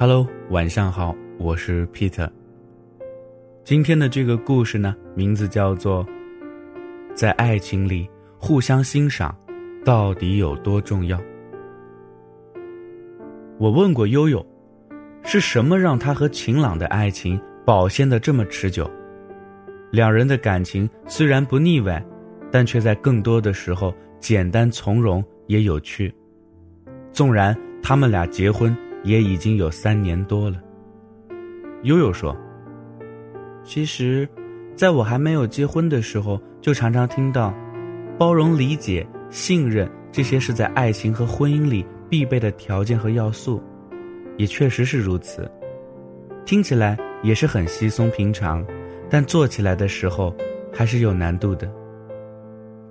Hello，晚上好，我是 Peter。今天的这个故事呢，名字叫做《在爱情里互相欣赏到底有多重要》。我问过悠悠，是什么让他和晴朗的爱情保鲜的这么持久？两人的感情虽然不腻歪，但却在更多的时候简单从容也有趣。纵然他们俩结婚。也已经有三年多了。悠悠说：“其实，在我还没有结婚的时候，就常常听到，包容、理解、信任这些是在爱情和婚姻里必备的条件和要素，也确实是如此。听起来也是很稀松平常，但做起来的时候还是有难度的。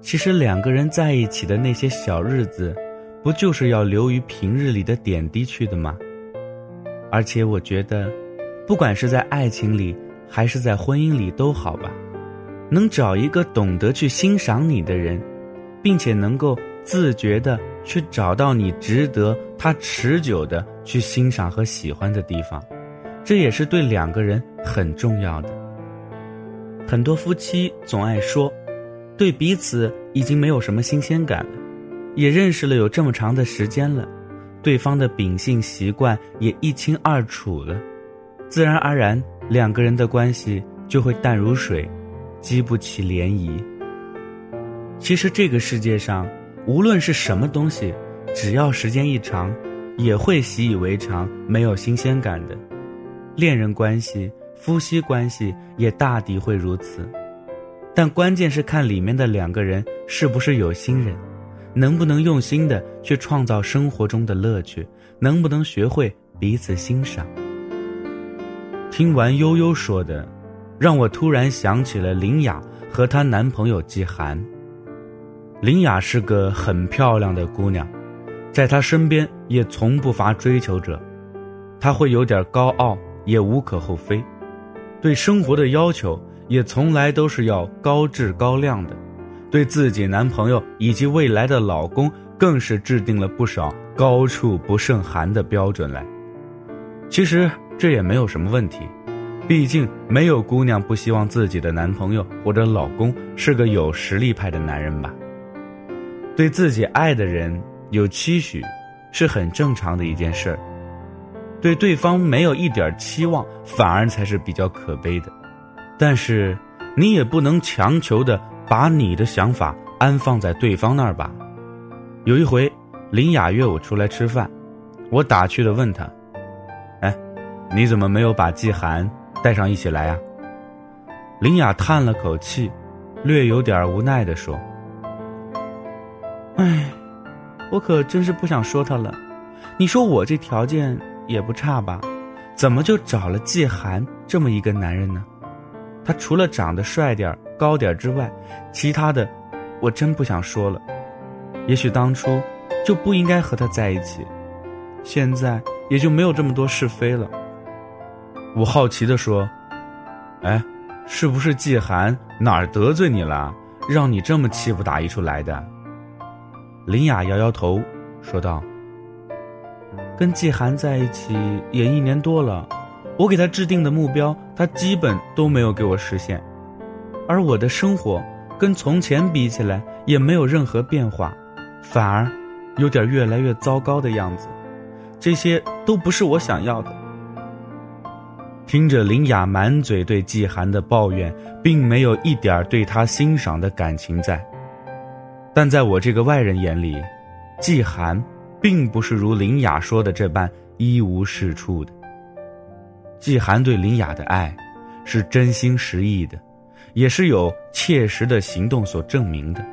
其实两个人在一起的那些小日子。”不就是要留于平日里的点滴去的吗？而且我觉得，不管是在爱情里还是在婚姻里都好吧，能找一个懂得去欣赏你的人，并且能够自觉的去找到你值得他持久的去欣赏和喜欢的地方，这也是对两个人很重要的。很多夫妻总爱说，对彼此已经没有什么新鲜感了。也认识了有这么长的时间了，对方的秉性习惯也一清二楚了，自然而然两个人的关系就会淡如水，激不起涟漪。其实这个世界上，无论是什么东西，只要时间一长，也会习以为常，没有新鲜感的。恋人关系、夫妻关系也大抵会如此，但关键是看里面的两个人是不是有心人。能不能用心的去创造生活中的乐趣？能不能学会彼此欣赏？听完悠悠说的，让我突然想起了林雅和她男朋友季寒。林雅是个很漂亮的姑娘，在她身边也从不乏追求者。她会有点高傲，也无可厚非。对生活的要求也从来都是要高质高量的。对自己男朋友以及未来的老公，更是制定了不少高处不胜寒的标准来。其实这也没有什么问题，毕竟没有姑娘不希望自己的男朋友或者老公是个有实力派的男人吧。对自己爱的人有期许，是很正常的一件事儿。对对方没有一点期望，反而才是比较可悲的。但是，你也不能强求的。把你的想法安放在对方那儿吧。有一回，林雅约我出来吃饭，我打趣的问他：“哎，你怎么没有把季寒带上一起来呀？”林雅叹了口气，略有点无奈的说：“哎，我可真是不想说他了。你说我这条件也不差吧？怎么就找了季寒这么一个男人呢？他除了长得帅点儿。”高点之外，其他的，我真不想说了。也许当初就不应该和他在一起，现在也就没有这么多是非了。我好奇的说：“哎，是不是季寒哪儿得罪你了，让你这么气不打一处来的？”林雅摇摇头，说道：“跟季寒在一起也一年多了，我给他制定的目标，他基本都没有给我实现。”而我的生活跟从前比起来也没有任何变化，反而有点越来越糟糕的样子。这些都不是我想要的。听着林雅满嘴对季寒的抱怨，并没有一点对他欣赏的感情在。但在我这个外人眼里，季寒并不是如林雅说的这般一无是处的。季寒对林雅的爱，是真心实意的。也是有切实的行动所证明的。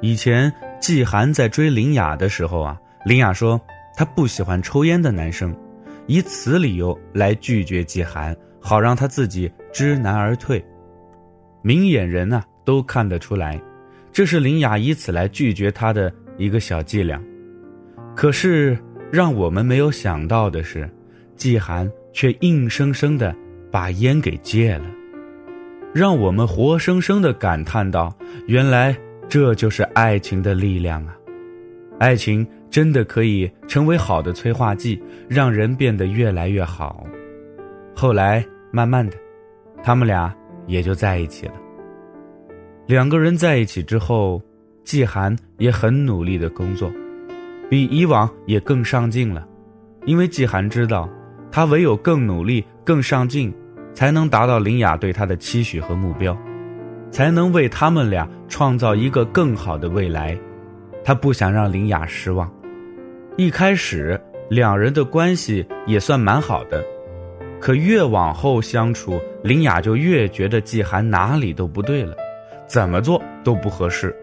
以前季寒在追林雅的时候啊，林雅说她不喜欢抽烟的男生，以此理由来拒绝季寒，好让他自己知难而退。明眼人呢都看得出来，这是林雅以此来拒绝他的一个小伎俩。可是让我们没有想到的是，季寒却硬生生的把烟给戒了。让我们活生生的感叹到，原来这就是爱情的力量啊！爱情真的可以成为好的催化剂，让人变得越来越好。后来慢慢的，他们俩也就在一起了。两个人在一起之后，季寒也很努力的工作，比以往也更上进了，因为季寒知道，他唯有更努力、更上进，才能达到林雅对他的期许和目标，才能为他们俩创造一个更好的未来。他不想让林雅失望。一开始两人的关系也算蛮好的，可越往后相处，林雅就越觉得季寒哪里都不对了。怎么做都不合适，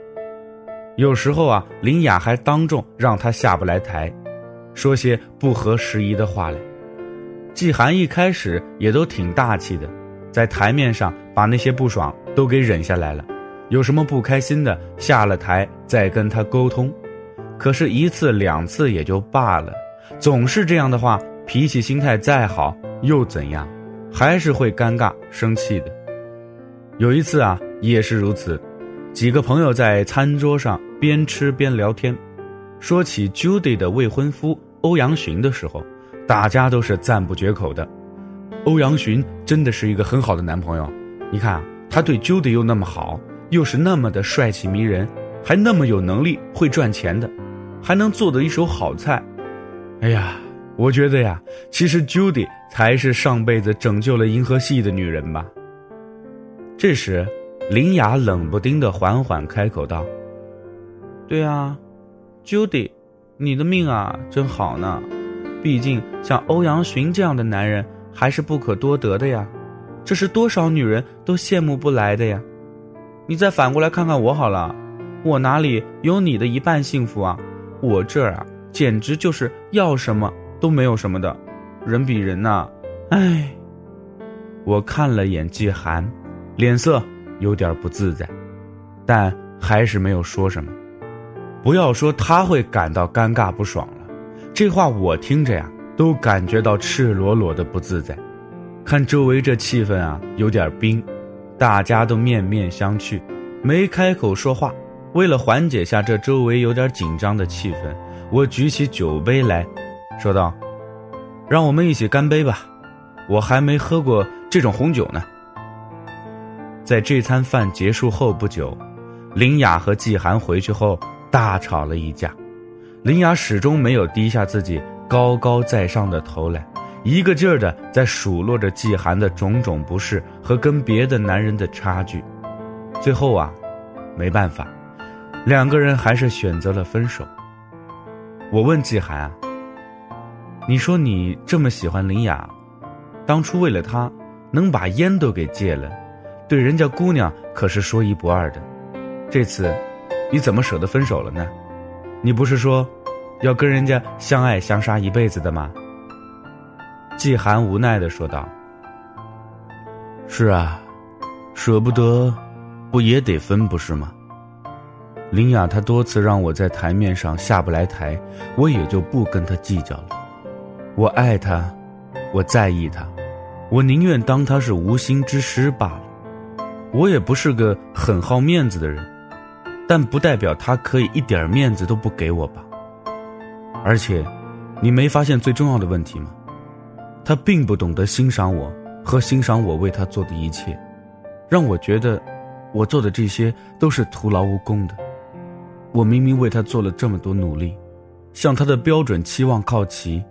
有时候啊，林雅还当众让他下不来台，说些不合时宜的话来。季寒一开始也都挺大气的，在台面上把那些不爽都给忍下来了，有什么不开心的下了台再跟他沟通。可是，一次两次也就罢了，总是这样的话，脾气心态再好又怎样，还是会尴尬生气的。有一次啊。也是如此，几个朋友在餐桌上边吃边聊天，说起 Judy 的未婚夫欧阳询的时候，大家都是赞不绝口的。欧阳询真的是一个很好的男朋友，你看，他对 Judy 又那么好，又是那么的帅气迷人，还那么有能力会赚钱的，还能做的一手好菜。哎呀，我觉得呀，其实 Judy 才是上辈子拯救了银河系的女人吧。这时。林雅冷不丁的缓缓开口道：“对啊，Judy，你的命啊真好呢，毕竟像欧阳询这样的男人还是不可多得的呀，这是多少女人都羡慕不来的呀。你再反过来看看我好了，我哪里有你的一半幸福啊？我这儿啊简直就是要什么都没有什么的，人比人呐，唉。”我看了眼季寒，脸色。有点不自在，但还是没有说什么。不要说他会感到尴尬不爽，这话我听着呀，都感觉到赤裸裸的不自在。看周围这气氛啊，有点冰，大家都面面相觑，没开口说话。为了缓解下这周围有点紧张的气氛，我举起酒杯来说道：“让我们一起干杯吧，我还没喝过这种红酒呢。”在这餐饭结束后不久，林雅和季寒回去后大吵了一架。林雅始终没有低下自己高高在上的头来，一个劲儿的在数落着季寒的种种不是和跟别的男人的差距。最后啊，没办法，两个人还是选择了分手。我问季寒啊：“你说你这么喜欢林雅，当初为了她能把烟都给戒了？”对人家姑娘可是说一不二的，这次你怎么舍得分手了呢？你不是说要跟人家相爱相杀一辈子的吗？季寒无奈的说道：“是啊，舍不得，不也得分不是吗？”林雅她多次让我在台面上下不来台，我也就不跟她计较了。我爱她，我在意她，我宁愿当她是无心之失罢了。我也不是个很好面子的人，但不代表他可以一点面子都不给我吧。而且，你没发现最重要的问题吗？他并不懂得欣赏我和欣赏我为他做的一切，让我觉得我做的这些都是徒劳无功的。我明明为他做了这么多努力，向他的标准期望靠齐，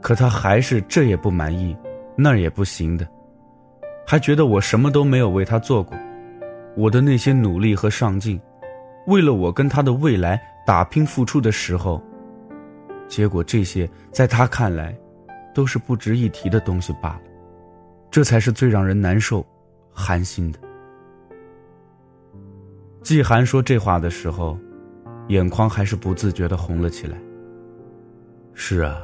可他还是这也不满意，那也不行的。还觉得我什么都没有为他做过，我的那些努力和上进，为了我跟他的未来打拼付出的时候，结果这些在他看来，都是不值一提的东西罢了，这才是最让人难受、寒心的。季寒说这话的时候，眼眶还是不自觉的红了起来。是啊，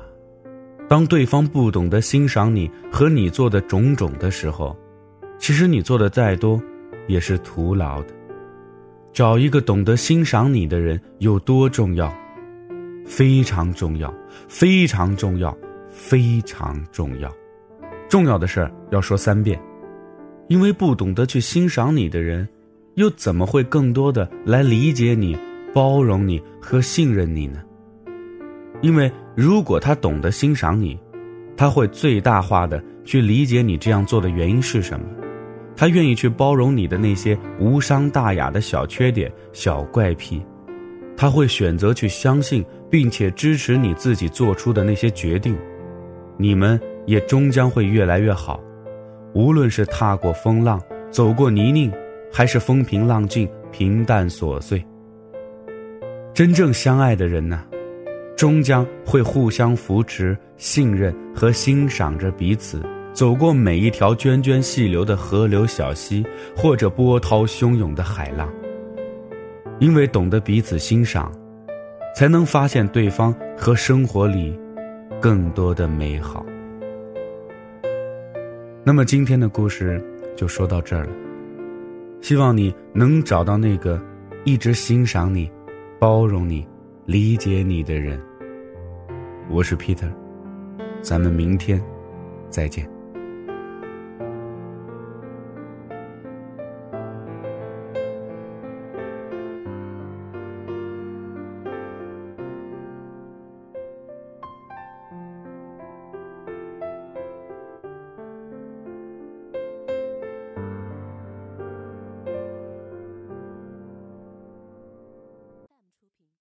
当对方不懂得欣赏你和你做的种种的时候。其实你做的再多，也是徒劳的。找一个懂得欣赏你的人有多重要？非常重要，非常重要，非常重要。重要的事儿要说三遍，因为不懂得去欣赏你的人，又怎么会更多的来理解你、包容你和信任你呢？因为如果他懂得欣赏你，他会最大化的去理解你这样做的原因是什么，他愿意去包容你的那些无伤大雅的小缺点、小怪癖，他会选择去相信并且支持你自己做出的那些决定，你们也终将会越来越好，无论是踏过风浪、走过泥泞，还是风平浪静、平淡琐碎。真正相爱的人呢？终将会互相扶持、信任和欣赏着彼此，走过每一条涓涓细流的河流小溪，或者波涛汹涌的海浪。因为懂得彼此欣赏，才能发现对方和生活里更多的美好。那么今天的故事就说到这儿了，希望你能找到那个一直欣赏你、包容你、理解你的人。我是 Peter，咱们明天再见。